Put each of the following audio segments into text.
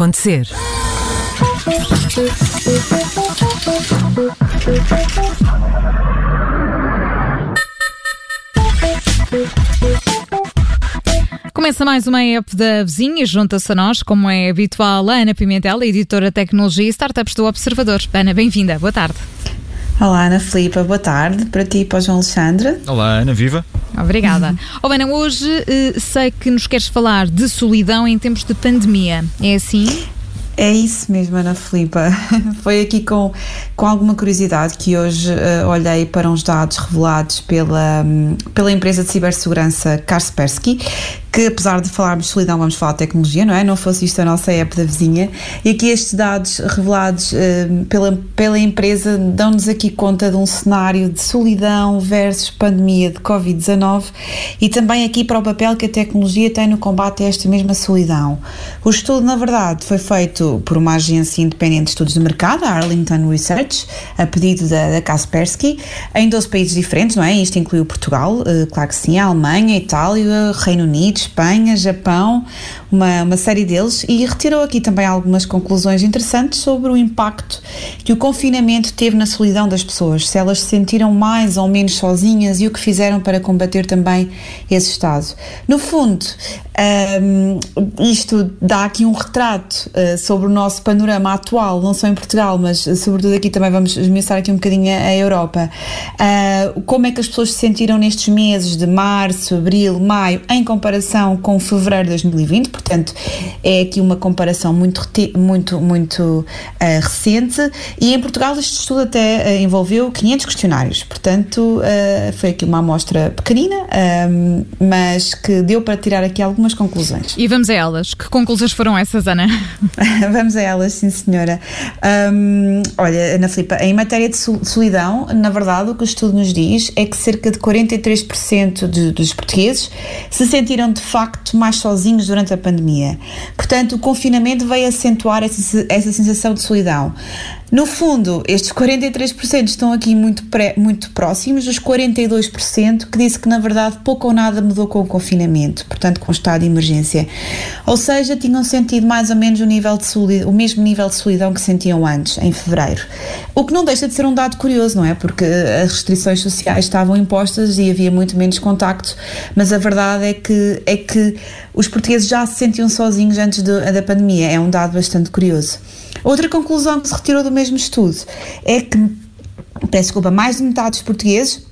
acontecer. Começa mais uma app da vizinha, junta-se a nós, como é habitual, a Ana Pimentel, editora de Tecnologia e Startups do Observador. Ana, bem-vinda, boa tarde. Olá, Ana Filipa, boa tarde para ti e para o João Alexandre. Olá, Ana Viva. Obrigada. Oh, Ana, hoje uh, sei que nos queres falar de solidão em tempos de pandemia. É assim? É isso mesmo, Ana Filipa. Foi aqui com, com alguma curiosidade que hoje uh, olhei para uns dados revelados pela, um, pela empresa de cibersegurança Kaspersky, que apesar de falarmos de solidão, vamos falar de tecnologia, não é? Não fosse isto a nossa app da vizinha. E aqui estes dados revelados uh, pela, pela empresa dão-nos aqui conta de um cenário de solidão versus pandemia de Covid-19 e também aqui para o papel que a tecnologia tem no combate a esta mesma solidão. O estudo, na verdade, foi feito por uma agência independente de estudos de mercado, a Arlington Research, a pedido da, da Kaspersky, em 12 países diferentes, não é? Isto inclui o Portugal, uh, claro que sim, a Alemanha, a Itália, Reino Unido, Espanha, Japão, uma, uma série deles, e retirou aqui também algumas conclusões interessantes sobre o impacto que o confinamento teve na solidão das pessoas, se elas se sentiram mais ou menos sozinhas e o que fizeram para combater também esse estado. No fundo, um, isto dá aqui um retrato uh, sobre o nosso panorama atual, não só em Portugal, mas uh, sobretudo aqui também vamos esmiuçar aqui um bocadinho a, a Europa. Uh, como é que as pessoas se sentiram nestes meses de março, abril, maio, em comparação com fevereiro de 2020? Portanto, é aqui uma comparação muito, muito, muito recente. E em Portugal este estudo até envolveu 500 questionários, portanto, foi aqui uma amostra pequenina, mas que deu para tirar aqui algumas algumas conclusões. E vamos a elas. Que conclusões foram essas, Ana? vamos a elas, sim, senhora. Um, olha, Ana Filipa, em matéria de solidão, na verdade, o que o estudo nos diz é que cerca de 43% de, dos portugueses se sentiram de facto mais sozinhos durante a pandemia. Portanto, o confinamento veio acentuar essa, essa sensação de solidão. No fundo, estes 43% estão aqui muito, pré, muito próximos dos 42% que disse que, na verdade, pouco ou nada mudou com o confinamento, portanto, com o estado de emergência. Ou seja, tinham sentido mais ou menos o, nível de solidão, o mesmo nível de solidão que sentiam antes, em fevereiro. O que não deixa de ser um dado curioso, não é? Porque as restrições sociais estavam impostas e havia muito menos contacto, mas a verdade é que, é que os portugueses já se sentiam sozinhos antes de, da pandemia. É um dado bastante curioso. Outra conclusão que se retirou do mesmo estudo. É que, peço desculpa, mais de metade dos portugueses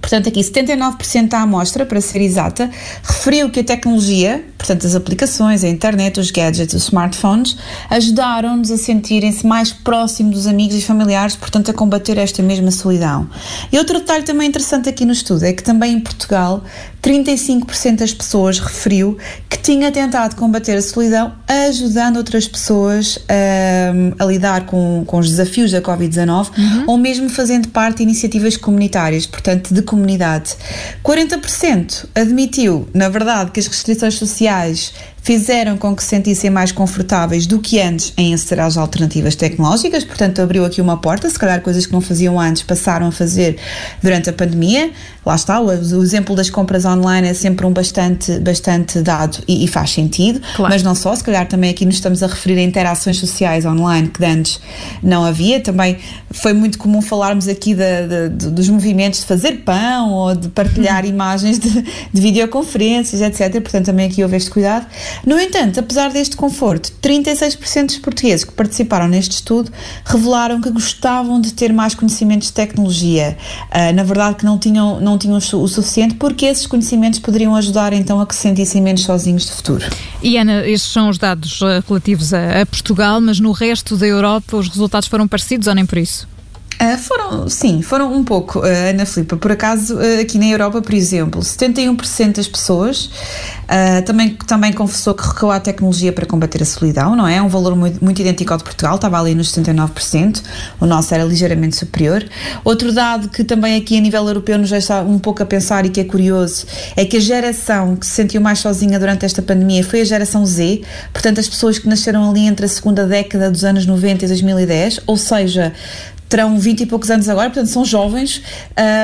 Portanto, aqui 79% da amostra, para ser exata, referiu que a tecnologia, portanto, as aplicações, a internet, os gadgets, os smartphones, ajudaram-nos a sentirem-se mais próximos dos amigos e familiares, portanto, a combater esta mesma solidão. E outro detalhe também interessante aqui no estudo é que também em Portugal, 35% das pessoas referiu que tinha tentado combater a solidão ajudando outras pessoas um, a lidar com, com os desafios da Covid-19 uhum. ou mesmo fazendo parte de iniciativas comunitárias, portanto, de comunidade. 40% admitiu, na verdade, que as restrições sociais materiais fizeram com que se sentissem mais confortáveis do que antes em aceder às alternativas tecnológicas, portanto abriu aqui uma porta, se calhar coisas que não faziam antes passaram a fazer durante a pandemia. Lá está, o, o exemplo das compras online é sempre um bastante, bastante dado e, e faz sentido, claro. mas não só, se calhar também aqui nos estamos a referir a interações sociais online que antes não havia. Também foi muito comum falarmos aqui de, de, dos movimentos de fazer pão ou de partilhar hum. imagens de, de videoconferências, etc. Portanto, também aqui houve este cuidado. No entanto, apesar deste conforto, 36% dos portugueses que participaram neste estudo revelaram que gostavam de ter mais conhecimentos de tecnologia. Uh, na verdade, que não tinham, não tinham o suficiente, porque esses conhecimentos poderiam ajudar então a que se sentissem menos sozinhos de futuro. E Ana, estes são os dados uh, relativos a, a Portugal, mas no resto da Europa os resultados foram parecidos ou nem por isso? Uh, foram, sim, foram um pouco, uh, Ana Filipa. Por acaso, uh, aqui na Europa, por exemplo, 71% das pessoas também, também confessou que recorreu à tecnologia para combater a solidão, não é? Um valor muito, muito idêntico ao de Portugal, estava ali nos 79%, o nosso era ligeiramente superior. Outro dado que também aqui a nível europeu nos deixa um pouco a pensar e que é curioso é que a geração que se sentiu mais sozinha durante esta pandemia foi a geração Z, portanto, as pessoas que nasceram ali entre a segunda década dos anos 90 e 2010, ou seja, terão 20 e poucos anos agora, portanto são jovens,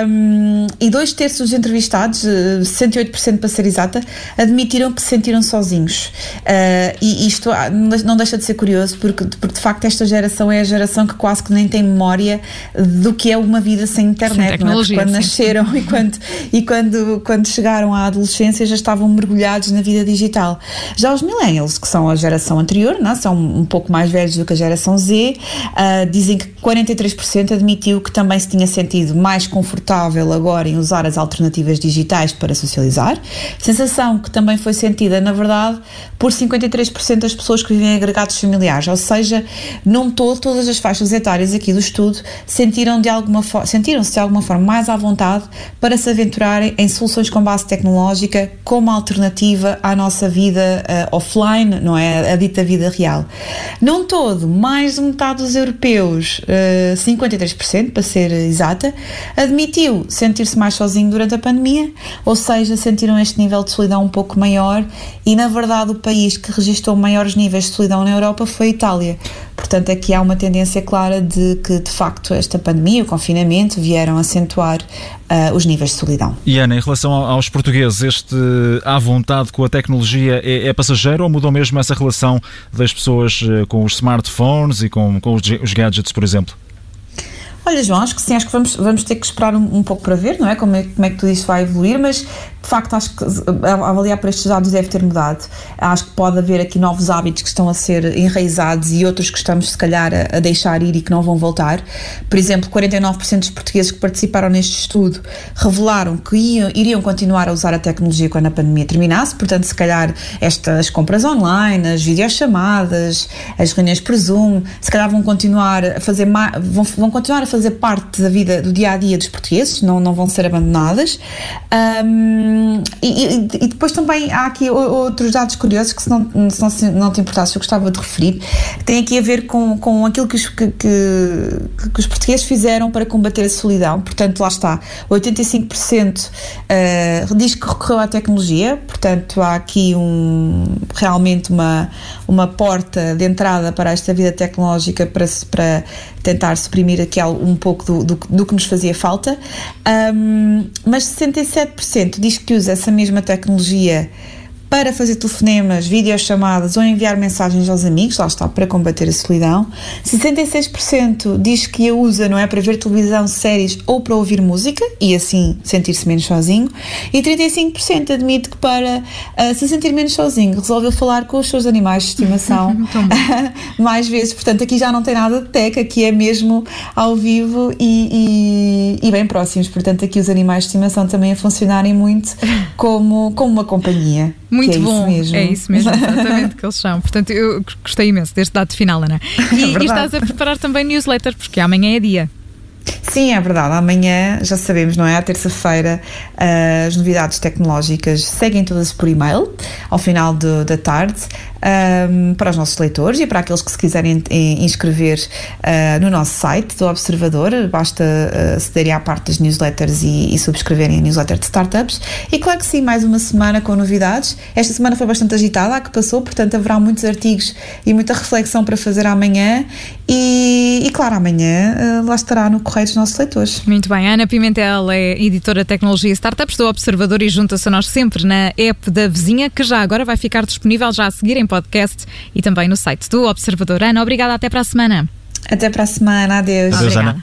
um, e dois terços dos entrevistados, 68% para ser exata, admitiram que se sentiram sozinhos. Uh, e isto ah, não deixa de ser curioso, porque, porque de facto esta geração é a geração que quase que nem tem memória do que é uma vida sem internet, sem não é? Quando sim. nasceram e, quando, e quando, quando chegaram à adolescência já estavam mergulhados na vida digital. Já os millennials, que são a geração anterior, não? É? são um pouco mais velhos do que a geração Z, uh, dizem que 43% admitiu que também se tinha sentido mais confortável agora em usar as alternativas digitais para socializar. Sensação que também foi sentida, na verdade, por 53% das pessoas que vivem em agregados familiares, ou seja, não todo, todas as faixas etárias aqui do estudo sentiram de alguma sentiram-se de alguma forma mais à vontade para se aventurarem em soluções com base tecnológica como alternativa à nossa vida uh, offline, não é? A dita vida real. Não todo, mais de metade dos europeus, uh, 53% para ser exata, admitiu sentir-se mais sozinho durante a pandemia, ou seja, sentiram este nível de solidão um pouco maior e, na verdade, o país que registrou maiores níveis de solidão na Europa foi a Itália. Portanto, aqui há uma tendência clara de que, de facto, esta pandemia, o confinamento, vieram acentuar uh, os níveis de solidão. E Ana, em relação aos portugueses, este à vontade com a tecnologia é, é passageiro ou mudou mesmo essa relação das pessoas uh, com os smartphones e com, com os gadgets, por exemplo? Olha, João, acho que sim, acho que vamos, vamos ter que esperar um, um pouco para ver, não é? Como, é? como é que tudo isso vai evoluir, mas de facto acho que avaliar para estes dados deve ter mudado. Acho que pode haver aqui novos hábitos que estão a ser enraizados e outros que estamos, se calhar, a, deixar ir e que não vão voltar. Por exemplo, 49% dos portugueses que participaram neste estudo revelaram que iam, iriam continuar a usar a tecnologia quando a pandemia terminasse, portanto, se calhar, estas compras online, as videochamadas, as reuniões por Zoom, se calhar vão continuar a fazer vão, vão continuar a fazer parte da vida, do dia a dia dos portugueses, não, não vão ser abandonadas. Um, e, e, depois também há aqui outros dados curiosos que, se não, se não, te importasse, eu gostava de referir, têm aqui a ver com, com aquilo que os, que, que, que os portugueses fizeram para combater a solidão. Portanto, lá está, 85% uh, diz que recorreu à tecnologia, portanto, há aqui um, realmente uma, uma porta de entrada para esta vida tecnológica para, para tentar suprimir aqui um pouco do, do, do que nos fazia falta, um, mas 67% diz que usa essa mesma tecnologia para fazer telefonemas, videochamadas ou enviar mensagens aos amigos, lá está, para combater a solidão. 66% diz que a usa, não é, para ver televisão, séries ou para ouvir música e assim sentir-se menos sozinho. E 35% admite que para uh, se sentir menos sozinho resolveu falar com os seus animais de estimação mais vezes. Portanto, aqui já não tem nada de tech, aqui é mesmo ao vivo e, e, e bem próximos. Portanto, aqui os animais de estimação também a funcionarem muito como, como uma companhia. Muito é bom. Isso é isso mesmo, exatamente que eles são. Portanto, eu gostei imenso deste dado final, Ana. E, é e estás a preparar também newsletter, porque amanhã é dia. Sim, é verdade. Amanhã, já sabemos, não é? À terça-feira, uh, as novidades tecnológicas seguem todas por e-mail, ao final da tarde, um, ehm, para os nossos leitores e para aqueles que se quiserem inscrever uh, no nosso site do Observador. Basta uh, à parte das newsletters e, e, subscreverem a newsletter de startups. E claro que sim, mais uma semana com novidades. Esta semana foi bastante agitada, a que passou, portanto haverá muitos artigos e muita reflexão para fazer amanhã. E, e claro, amanhã uh, lá estará no correio dos nossos leitores. Muito bem, Ana Pimentel é editora de tecnologia e startups do Observador e junta-se a nós sempre na app da vizinha, que já agora vai ficar disponível já a seguir em podcast e também no site do Observador. Ana, obrigada, até para a semana. Até para a semana, adeus. Adeus, Ana.